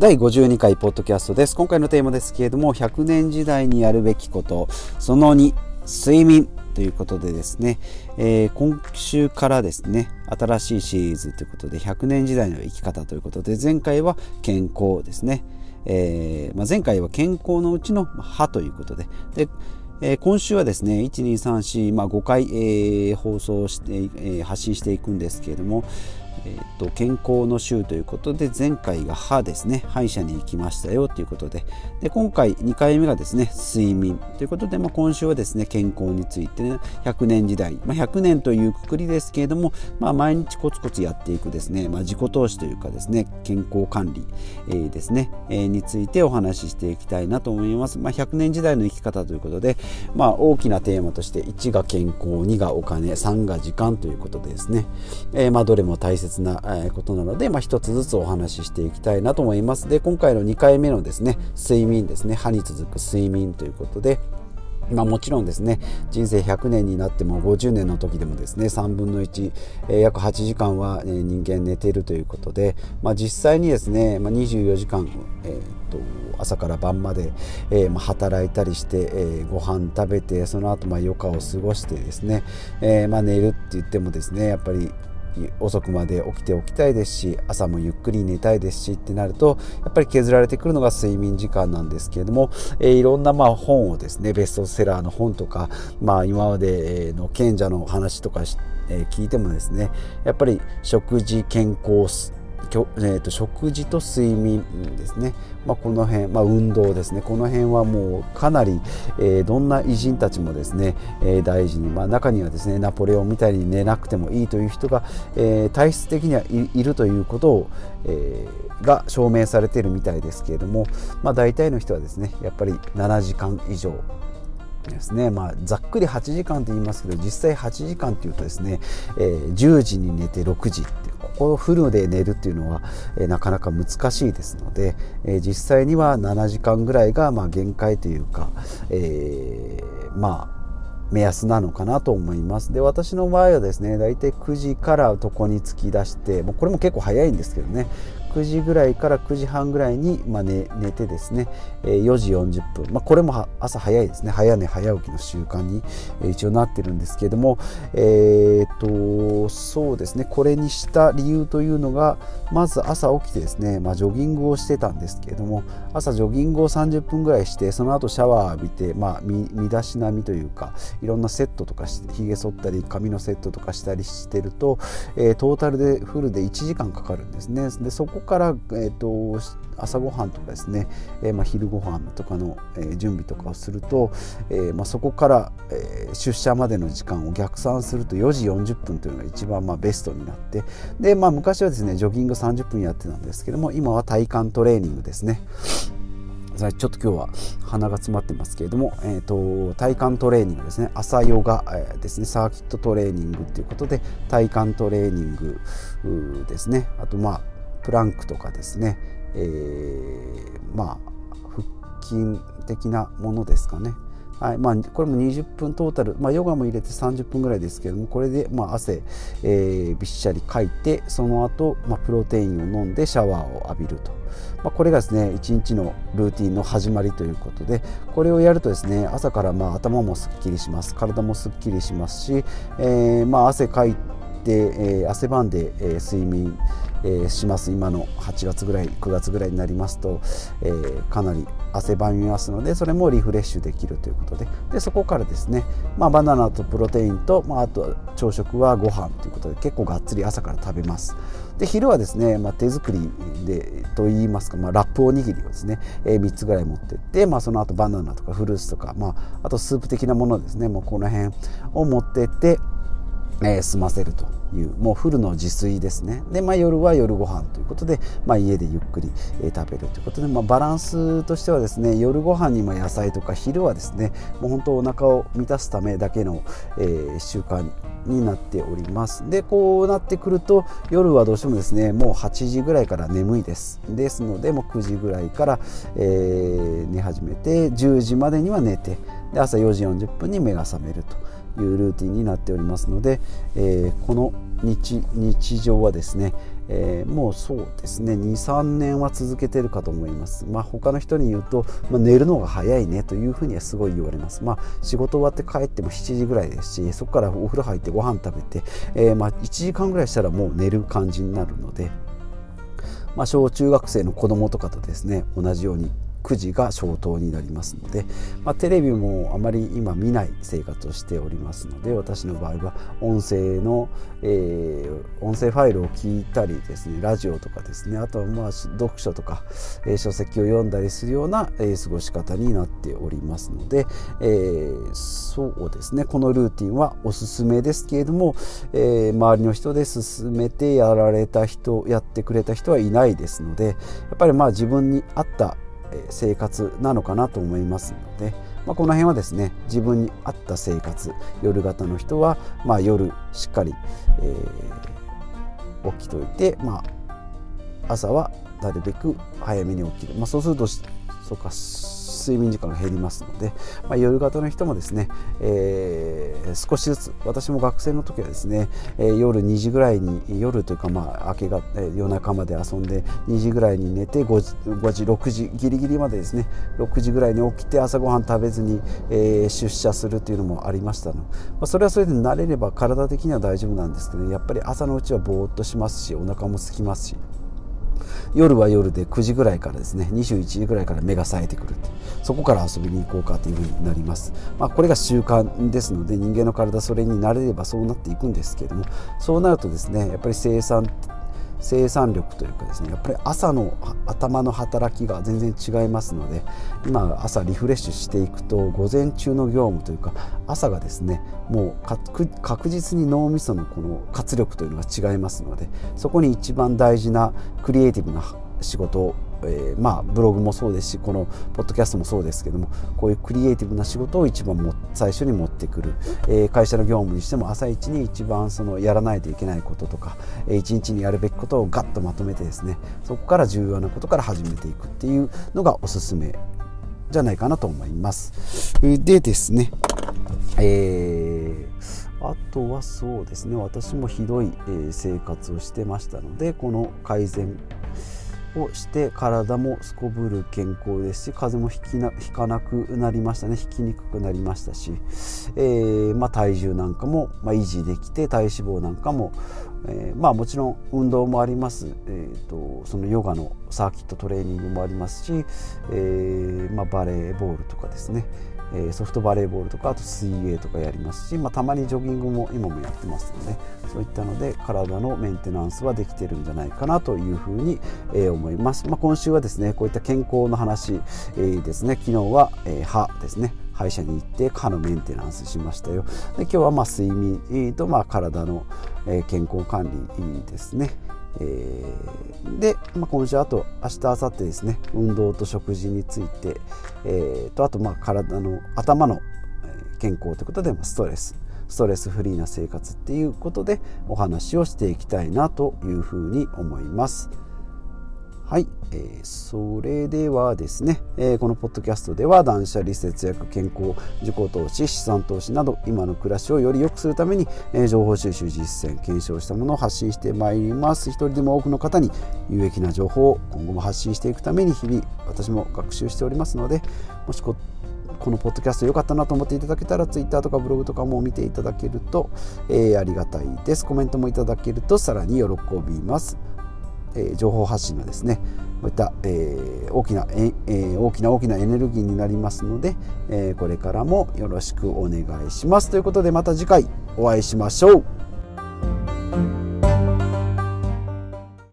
第52回ポッドキャストです。今回のテーマですけれども100年時代にやるべきことその2睡眠ということでですね、えー、今週からですね新しいシリーズということで100年時代の生き方ということで前回は健康ですね、えー、まあ、前回は健康のうちの歯ということで。でえー、今週はですね1234、まあ、5回、えー、放送して、えー、発信していくんですけれども、えーと、健康の週ということで前回が歯ですね。歯医者に行きましたよということで。で今回2回目がですね睡眠ということで、まあ、今週はですね健康について、ね、100年時代、まあ、100年というくくりですけれども、まあ、毎日コツコツやっていくですね、まあ、自己投資というかですね健康管理、えー、ですね、えー、についてお話ししていきたいなと思います、まあ、100年時代の生き方ということで、まあ、大きなテーマとして1が健康2がお金3が時間ということでですね、えー、まあどれも大切切なことなので、まあ、一つずつお話ししていきたいなと思います。で今回の2回目のですね睡眠ですね歯に続く睡眠ということでまあ、もちろんですね人生100年になっても50年の時でもですね3分の1、えー、約8時間は、えー、人間寝ているということで、まあ、実際にですね、まあ、24時間、えー、っと朝から晩まで、えーまあ、働いたりして、えー、ご飯食べてその後まあ余暇を過ごしてですね、えーまあ、寝るって言ってもですねやっぱり遅くまで起きておきたいですし朝もゆっくり寝たいですしってなるとやっぱり削られてくるのが睡眠時間なんですけれども、えー、いろんなまあ本をですねベストセラーの本とか、まあ、今までの賢者の話とか、えー、聞いてもですねやっぱり食事健康えーと、食事と睡眠ですね、まあ、この辺、まあ、運動ですね。この辺はもうかなり、えー、どんな偉人たちもですね、えー、大事に、まあ、中にはですねナポレオンみたいに寝なくてもいいという人が、えー、体質的にはいるということを、えー、が証明されているみたいですけれども、まあ、大体の人はですねやっぱり7時間以上ですね。まあ、ざっくり8時間と言いますけど実際8時間というとですね、えー、10時に寝て6時ってこをフルで寝るっていうのは、え、なかなか難しいですので、え、実際には7時間ぐらいがまあ限界というか、えー、まあ目安なのかなと思います。で私の場合はですね大体9時から床に突き出してもうこれも結構早いんですけどね。9時ぐらいから9時半ぐらいに、まあ寝、寝てですね。え4時40分、まあ、これも朝早いですね。早寝早起きの習慣にえ一応なってるんですけれども。えー、っとそうですね。これにした理由というのがまず朝起きてですね、まあ、ジョギングをしてたんですけれども朝ジョギングを30分ぐらいしてその後シャワー浴びて、まあ、身だしなみというかいろんなセットとかしてひげ剃ったり髪のセットとかしたりしてると、えー、トータルでフルで1時間かかるんですね。でそこから、えーと、朝ごはんとかですね、えー、まあ、昼ごはんとかの、えー、準備とかをすると、えー、まあ、そこから、え出社までの時間を逆算すると4時40分というのが一番まあベストになってで、まあ、昔はですねジョギング30分やってたんですけども今は体幹トレーニングですね。ちょっと今日は鼻が詰まってますけれども、えーと、体幹トレーニングですね。朝ヨガ、えー、ですね。サーキットトレーニングということで体幹トレーニングですね。あとまあプランクとかですね、えー、まあ腹筋的なものですかね。はいまあ、これも20分トータル、まあ、ヨガも入れて30分ぐらいですけどもこれで、ま、汗、えー、びっしゃりかいてその後、まプロテインを飲んでシャワーを浴びると、まあ、これがですね一日のルーティンの始まりということでこれをやるとですね朝からまあ頭もすっきりします。体もすっきりしますし、えー、ま汗かいて、えー、汗ばんで、え、睡眠えー、します。今の8月ぐらい9月ぐらいになりますと、えー、かなり汗ばみますのでそれもリフレッシュできるということで。でそこからですね、まあ、バナナとプロテインと、まあ、あと朝食はご飯ということで結構がっつり朝から食べます。で昼はですね、まあ、手作りでといいますか、まあ、ラップおにぎりをですね、えー、3つぐらい持ってって、まあ、その後バナナとかフルーツとか、まあ、あとスープ的なものですねもうこの辺を持ってってえー、済ませると。いうもうフルの自炊ですね。で、まあ、夜は夜ご飯ということで、まあ、家でゆっくり、え、食べるということで、まあ、バランスとしてはですね夜ご飯にも野菜とか昼はですねもう本当お腹を満たすためだけの、えー、習慣になっております。でこうなってくると夜はどうしてもですねもう8時ぐらいから眠いです。ですのでもう9時ぐらいから、えー、寝始めて10時までには寝てで朝4時40分に目が覚めるというルーティンになっておりますので、えー、この日日常はですね、えー、もうそうですね23年は続けてるかと思います、まあ、他の人に言うと、まあ、寝るのが早いねというふうにはすごい言われます、まあ、仕事終わって帰っても7時ぐらいですしそこからお風呂入ってご飯食べて、えー、まあ1時間ぐらいしたらもう寝る感じになるので、まあ、小中学生の子供とかとですね同じように9時が消灯になりますので、まあ、テレビもあまり今見ない生活をしておりますので私の場合は音声の、えー、音声ファイルを聞いたりですねラジオとかですねあとはまあ読書とか、えー、書籍を読んだりするような、えー、過ごし方になっておりますので、えー、そうですねこのルーティンはおすすめですけれども、えー、周りの人で進めてやられた人やってくれた人はいないですのでやっぱりまあ自分に合った生活なのかなと思いますので、まあ、この辺はですね自分に合った生活夜型の人は、まあ、夜しっかり、えー、起きといて、まあ、朝はなるべく早めに起きる、まあ、そうするとそうか睡眠時間が減りますので、まあ、夜型の人もですね、えー、少しずつ私も学生の時はですね、えー、夜2時ぐらいに夜というかまあ明けが、えー、夜中まで遊んで2時ぐらいに寝て5時 ,5 時6時ギリギリまでですね6時ぐらいに起きて朝ごはん食べずに、え、出社するというのもありましたの、まあ、それはそれで慣れれば体的には大丈夫なんですけど、やっぱり朝のうちはぼーっとしますしお腹も空きますし。夜は夜で9時ぐらいからですね21時ぐらいから目が冴えてくるそこから遊びに行こうかというふうになります、まあ、これが習慣ですので人間の体それに慣れればそうなっていくんですけれどもそうなるとですねやっぱり生産生産力というかですねやっぱり朝の頭の働きが全然違いますので今朝リフレッシュしていくと午前中の業務というか朝がですねもう確実に脳みそのこの活力というのが違いますのでそこに一番大事なクリエイティブな仕事をえー、まあブログもそうですしこのポッドキャストもそうですけどもこういうクリエイティブな仕事を一番も最初に持ってくる、えー、会社の業務にしても朝一に一番そのやらないといけないこととか、えー、一日にやるべきことをガッとまとめてですねそこから重要なことから始めていくっていうのがおすすめじゃないかなと思います。でですね、えー、あとはそうですね私もひどい生活をしてましたのでこの改善をして体もすこぶる健康ですし風邪もひきなひかなくなりましたね。ひきにくくなりましたし、えー、まあ、体重なんかも、ま維持できて体脂肪なんかも、えー、まあ、もちろん運動もあります、えーと、そのヨガのサーキットトレーニングもありますし、えまあ、バレーボールとかですね。えソフトバレーボールとかあと水泳とかやりますし、まあ、たまにジョギングも今もやってますのでそういったので体のメンテナンスはできてるんじゃないかなというふうに、え思います、まあ、今週はですねこういった健康の話、えですね。昨日は、え歯ですね。歯医者に行って歯のメンテナンスしましたよ。で今日はま睡眠とま体の健康管理ですね。えー、で、まあ、今週あと明日明後日ですね。運動と食事について、えー、とあとまあ体の頭の健康ということで、ま、ストレス。ストレスフリーな生活っていうことでお話をしていきたいなというふうに思います。はい、えー、それではですね、えー、このポッドキャストでは断捨離節約健康自己投資資産投資など今の暮らしをより良くするために、えー、情報収集実践検証したものを発信してまいります。一人でも多くの方に有益な情報を今後も発信していくために日々私も学習しておりますのでもしここのポッドキャスト良かったなと思っていただけたら Twitter とかブログとかも見ていただけると、えありがたいです。コメントもいただけるとさらに喜びます。え情報発信のですねこういった、え、大きな、え、大きな大きなエネルギーになりますので、え、これからもよろしくお願いします。ということでまた次回お会いしましょう。